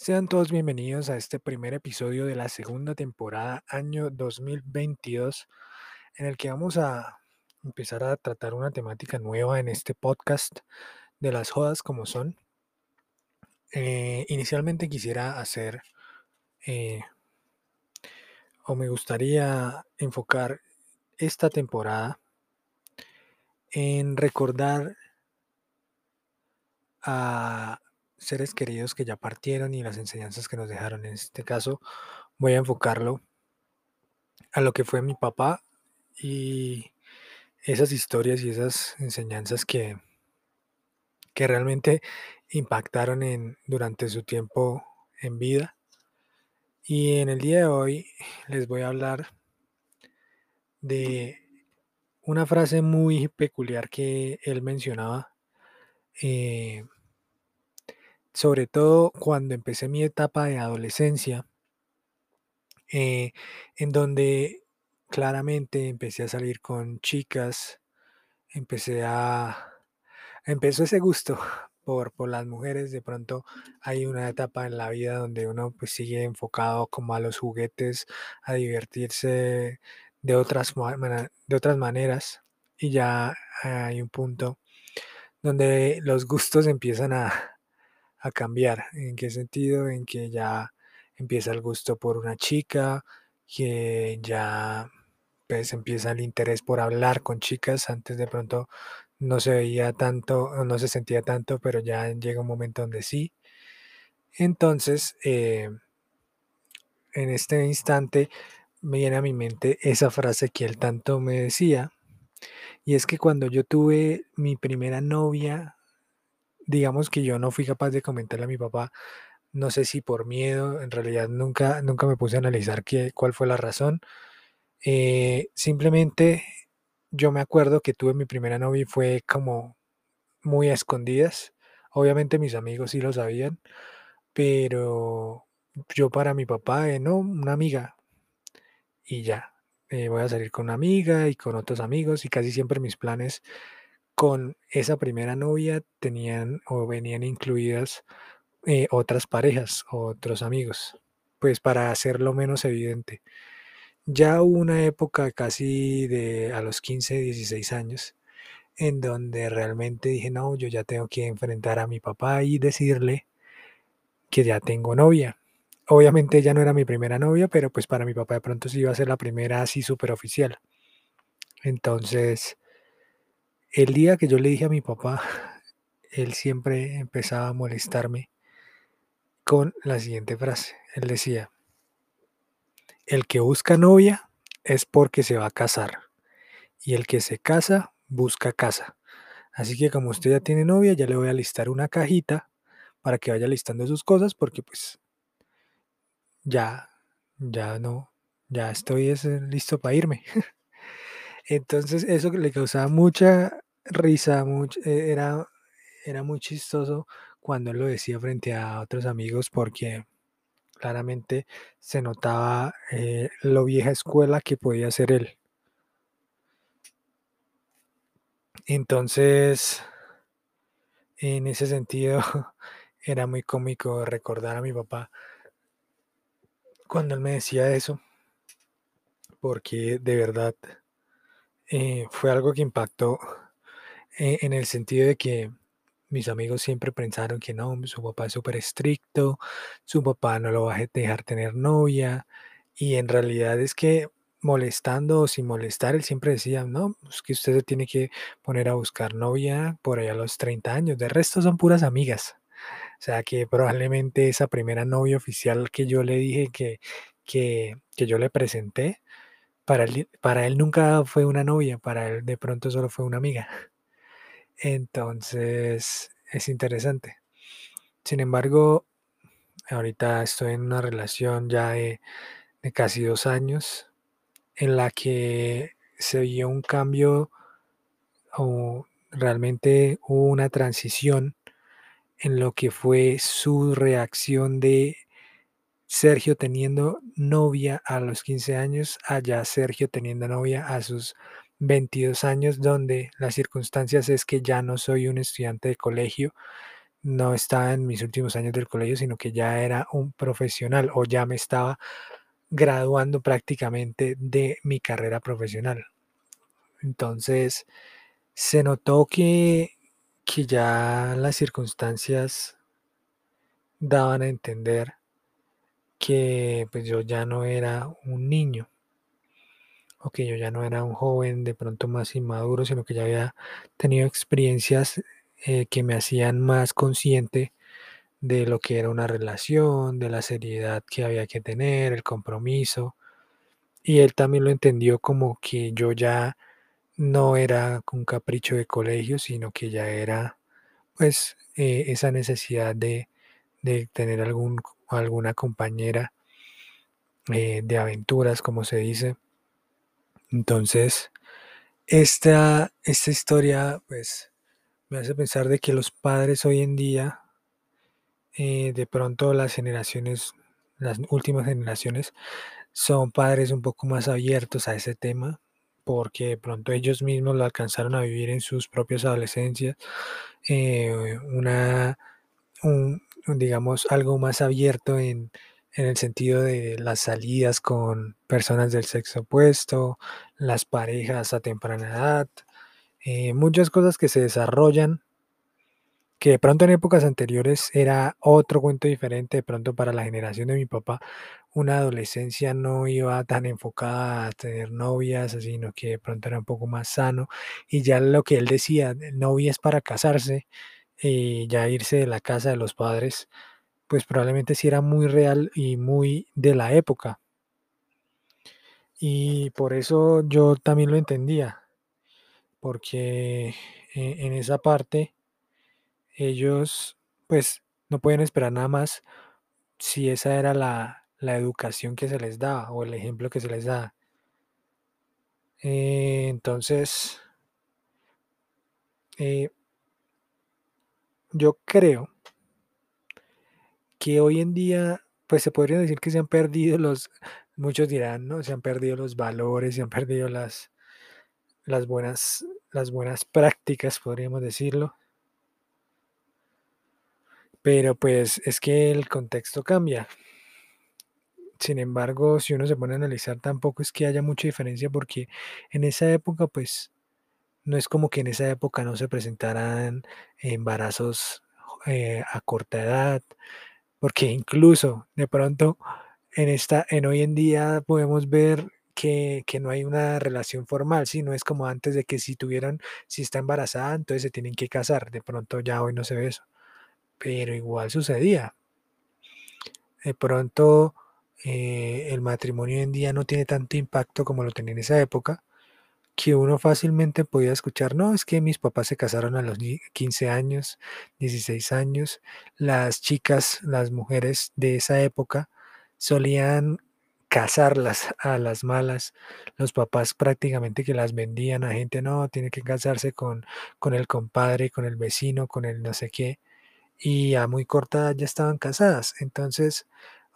Sean todos bienvenidos a este primer episodio de la segunda temporada, año 2022, en el que vamos a empezar a tratar una temática nueva en este podcast de las jodas como son. Eh, inicialmente quisiera hacer eh, o me gustaría enfocar esta temporada en recordar a seres queridos que ya partieron y las enseñanzas que nos dejaron. En este caso voy a enfocarlo a lo que fue mi papá y esas historias y esas enseñanzas que, que realmente impactaron en, durante su tiempo en vida. Y en el día de hoy les voy a hablar de una frase muy peculiar que él mencionaba, eh, sobre todo cuando empecé mi etapa de adolescencia, eh, en donde claramente empecé a salir con chicas, empecé a, empezó ese gusto por, por las mujeres, de pronto hay una etapa en la vida donde uno pues sigue enfocado como a los juguetes, a divertirse de otras, de otras maneras y ya hay un punto donde los gustos empiezan a, a cambiar. ¿En qué sentido? En que ya empieza el gusto por una chica, que ya pues empieza el interés por hablar con chicas. Antes de pronto no se veía tanto, no se sentía tanto, pero ya llega un momento donde sí. Entonces, eh, en este instante me viene a mi mente esa frase que él tanto me decía. Y es que cuando yo tuve mi primera novia, digamos que yo no fui capaz de comentarle a mi papá, no sé si por miedo, en realidad nunca, nunca me puse a analizar qué, cuál fue la razón. Eh, simplemente yo me acuerdo que tuve mi primera novia y fue como muy a escondidas. Obviamente mis amigos sí lo sabían, pero yo para mi papá, eh, no, una amiga. Y ya, eh, voy a salir con una amiga y con otros amigos y casi siempre mis planes con esa primera novia tenían o venían incluidas eh, otras parejas, otros amigos, pues para hacerlo menos evidente. Ya hubo una época casi de a los 15, 16 años en donde realmente dije, no, yo ya tengo que enfrentar a mi papá y decirle que ya tengo novia. Obviamente ella no era mi primera novia, pero pues para mi papá de pronto sí iba a ser la primera así súper oficial. Entonces, el día que yo le dije a mi papá, él siempre empezaba a molestarme con la siguiente frase. Él decía, el que busca novia es porque se va a casar y el que se casa busca casa. Así que como usted ya tiene novia, ya le voy a listar una cajita para que vaya listando sus cosas porque pues ya, ya no, ya estoy listo para irme. Entonces eso le causaba mucha risa, e, era, era muy chistoso cuando él lo decía frente a otros amigos porque claramente se notaba eh, lo vieja escuela que podía ser él. Entonces, en ese sentido, era muy cómico recordar a mi papá cuando él me decía eso, porque de verdad eh, fue algo que impactó eh, en el sentido de que mis amigos siempre pensaron que no, su papá es súper estricto, su papá no lo va a dejar tener novia, y en realidad es que molestando o sin molestar, él siempre decía, no, es que usted se tiene que poner a buscar novia por allá a los 30 años, de resto son puras amigas. O sea que probablemente esa primera novia oficial que yo le dije que, que, que yo le presenté, para él, nunca fue una novia, para él de pronto solo fue una amiga. Entonces, es interesante. Sin embargo, ahorita estoy en una relación ya de, casi dos años en la que se vio un cambio o realmente hubo una transición en lo que fue su reacción de Sergio teniendo novia a los 15 años, allá Sergio teniendo novia a sus 22 años, donde las circunstancias es que ya no soy un estudiante de colegio, no estaba en mis últimos años del colegio, sino que ya era un profesional o ya me estaba graduando prácticamente de mi carrera profesional. Entonces, se notó que, que ya las circunstancias daban a entender que pues yo ya no era un niño o que yo ya no era un joven de pronto más inmaduro, sino que ya había tenido experiencias eh, que me hacían más consciente de lo que era una relación, de la seriedad que había que tener, el compromiso. Y él también lo entendió como que yo ya no era un capricho de colegio, sino que ya era pues eh, esa necesidad de, de tener algún, alguna compañera eh, de aventuras, como se dice. Entonces, esta, esta historia pues me hace pensar de que los padres hoy en día, eh, de pronto las generaciones, las últimas generaciones, son padres un poco más abiertos a ese tema, porque de pronto ellos mismos lo alcanzaron a vivir en sus propias adolescencias, eh, una, un, digamos, algo más abierto en, en el sentido de las salidas con personas del sexo opuesto, las parejas a temprana edad, eh, muchas cosas que se desarrollan que de pronto en épocas anteriores era otro cuento diferente, de pronto para la generación de mi papá, una adolescencia no iba tan enfocada a tener novias, sino que de pronto era un poco más sano, y ya lo que él decía, novia es para casarse, y ya irse de la casa de los padres, pues probablemente sí era muy real y muy de la época. Y por eso yo también lo entendía, porque eh, en esa parte ellos pues no pueden esperar nada más si esa era la, la educación que se les daba o el ejemplo que se les da. Eh, entonces, eh, yo creo que hoy en día, pues se podría decir que se han perdido los, muchos dirán, ¿no? Se han perdido los valores, se han perdido las, las buenas, las buenas prácticas, podríamos decirlo. Pero pues es que el contexto cambia. Sin embargo, si uno se pone a analizar, tampoco es que haya mucha diferencia porque en esa época, pues, no es como que en esa época no se presentaran embarazos eh, a corta edad, porque incluso de pronto en esta, en hoy en día podemos ver que, que no hay una relación formal, ¿sí? No es como antes de que si tuvieran, si está embarazada, entonces se tienen que casar. De pronto ya hoy no se ve eso, pero igual sucedía. De pronto eh, el matrimonio hoy en día no tiene tanto impacto como lo tenía en esa época, que uno fácilmente podía escuchar, no, es que mis papás se casaron a los 15 años, 16 años, las chicas, las mujeres de esa época solían casarlas a las malas, los papás prácticamente que las vendían a gente, no, tiene que casarse con, con el compadre, con el vecino, con el no sé qué, y a muy corta edad ya estaban casadas, entonces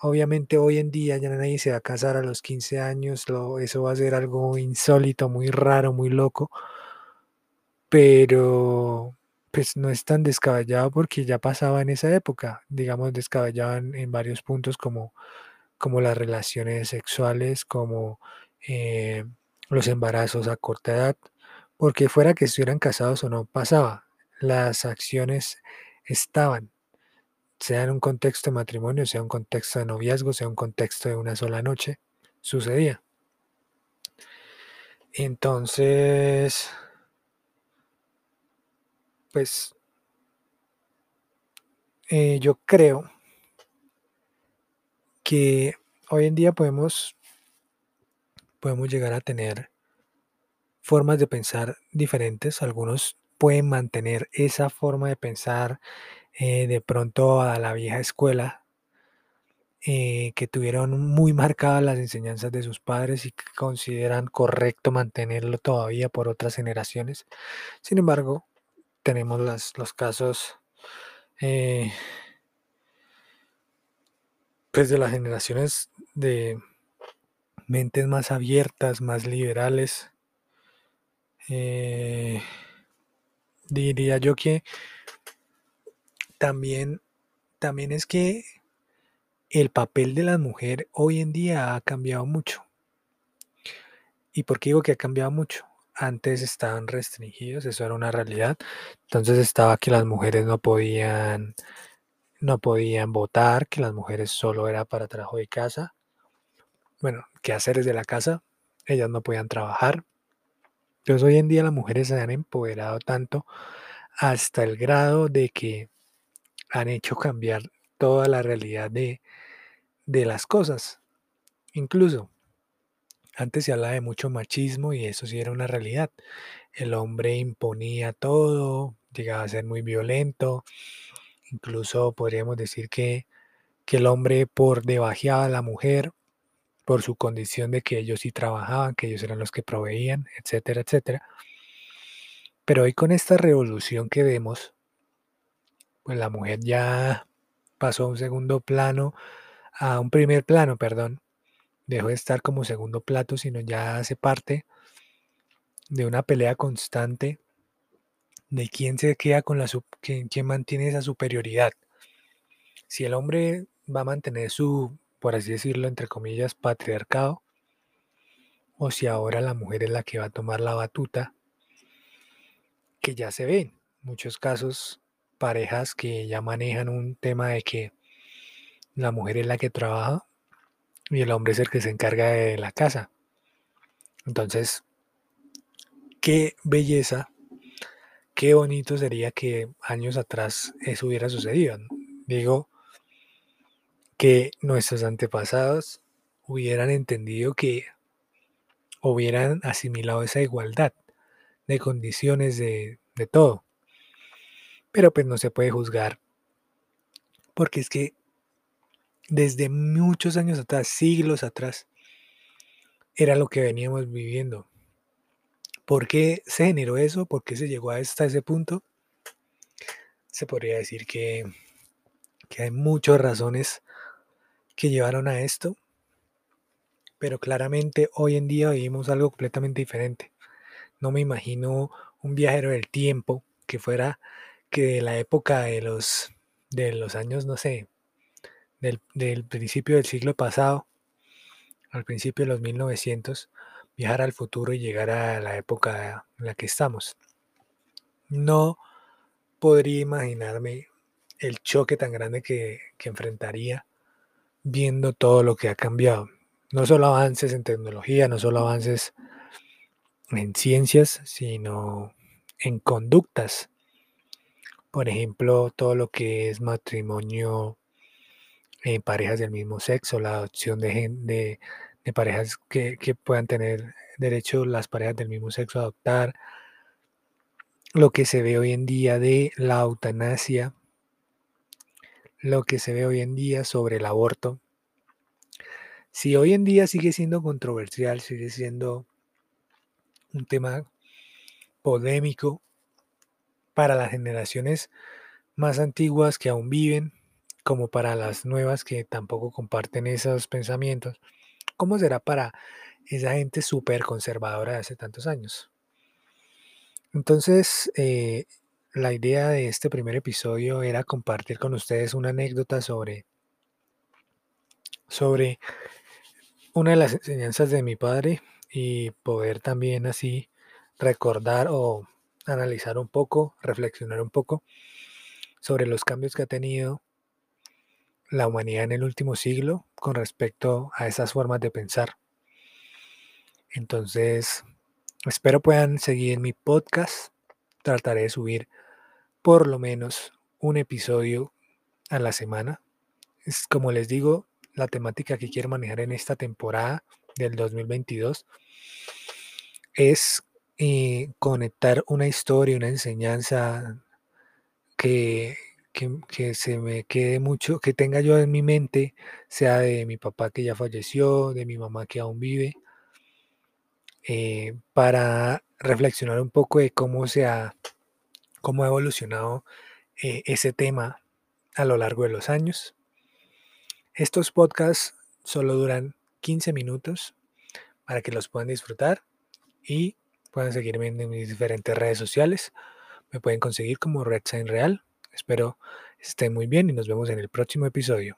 Obviamente hoy en día ya nadie se va a casar a los 15 años, lo, eso va a ser algo insólito, muy raro, muy loco, pero pues no es tan descabellado porque ya pasaba en esa época, digamos descabellado en, varios puntos como, como las relaciones sexuales, como eh, los embarazos a corta edad, porque fuera que estuvieran casados o no pasaba, las acciones estaban sea en un contexto de matrimonio, sea un contexto de noviazgo, sea un contexto de una sola noche, sucedía. Entonces, pues eh, yo creo que hoy en día podemos, podemos llegar a tener formas de pensar diferentes. Algunos pueden mantener esa forma de pensar eh, de pronto a la vieja escuela, eh, que tuvieron muy marcadas las enseñanzas de sus padres y que consideran correcto mantenerlo todavía por otras generaciones. Sin embargo, tenemos los casos eh, pues de las generaciones de mentes más abiertas, más liberales. diría yo que también, también es que el papel de la mujer hoy en día ha cambiado mucho. ¿Y por qué digo que ha cambiado mucho? Antes estaban restringidos, eso era una realidad. Entonces estaba que las mujeres no podían no podían votar, que las mujeres solo era para trabajo de casa. Bueno, que hacer de la casa, ellas no podían trabajar. Entonces hoy en día las mujeres se han empoderado tanto hasta el grado de que han hecho cambiar toda la realidad de, de las cosas. Incluso antes se hablaba de mucho machismo y eso sí era una realidad. El hombre imponía todo, llegaba a ser muy violento. Incluso podríamos decir que, que el hombre por debajeaba a la mujer por su condición de que ellos sí trabajaban, que ellos eran los que proveían, etcétera, etcétera. Pero hoy con esta revolución que vemos, pues la mujer ya pasó a un segundo plano, a un primer plano, perdón, dejó de estar como segundo plato, sino ya hace parte de una pelea constante de quién se queda con la quién, quién mantiene esa superioridad. Si el hombre va a mantener su, por así decirlo, entre comillas, patriarcado, o si ahora la mujer es la que va a tomar la batuta, que ya se ven muchos casos, parejas que ya manejan un tema de que la mujer es la que trabaja y el hombre es el que se encarga de la casa. Entonces, qué belleza, qué bonito sería que años atrás eso hubiera sucedido. Digo, que nuestros antepasados hubieran entendido que hubieran asimilado esa igualdad de condiciones de, de todo. Pero pues no se puede juzgar porque es que desde muchos años atrás, siglos atrás, era lo que veníamos viviendo. ¿Por qué se generó eso? ¿Por qué se llegó hasta ese punto? Se podría decir que, que hay muchas razones que llevaron a esto, pero claramente hoy en día vivimos algo completamente diferente. No me imagino un viajero del tiempo que fuera que de la época de los, de los años, no sé, del, principio del siglo pasado, al principio de los 1900, viajar al futuro y llegar a la época en la que estamos. No podría imaginarme el choque tan grande que, que, enfrentaría viendo todo lo que ha cambiado. No solo avances en tecnología, no solo avances en ciencias, sino en conductas. Por ejemplo, todo lo que es matrimonio en parejas del mismo sexo, la adopción de, de, parejas que, que, puedan tener derecho las parejas del mismo sexo a adoptar, lo que se ve hoy en día de la eutanasia, lo que se ve hoy en día sobre el aborto. Si hoy en día sigue siendo controversial, sigue siendo un tema polémico para las generaciones más antiguas que aún viven, como para las nuevas que tampoco comparten esos pensamientos, ¿cómo será para esa gente súper conservadora de hace tantos años? Entonces, eh, la idea de este primer episodio era compartir con ustedes una anécdota sobre, sobre una de las enseñanzas de mi padre y poder también así recordar o analizar un poco, reflexionar un poco sobre los cambios que ha tenido la humanidad en el último siglo con respecto a esas formas de pensar. Entonces, espero puedan seguir mi podcast. Trataré de subir por lo menos un episodio a la semana. Es como les digo, la temática que quiero manejar en esta temporada del 2022 es eh, conectar una historia, una enseñanza que, que, se me quede mucho, que tenga yo en mi mente, sea de mi papá que ya falleció, de mi mamá que aún vive, eh, para reflexionar un poco de cómo se ha, cómo ha evolucionado eh, ese tema a lo largo de los años. Estos podcasts solo duran 15 minutos para que los puedan disfrutar y puedan seguirme en mis diferentes redes sociales. Me pueden conseguir como Red Sign Real Espero estén muy bien y nos vemos en el próximo episodio.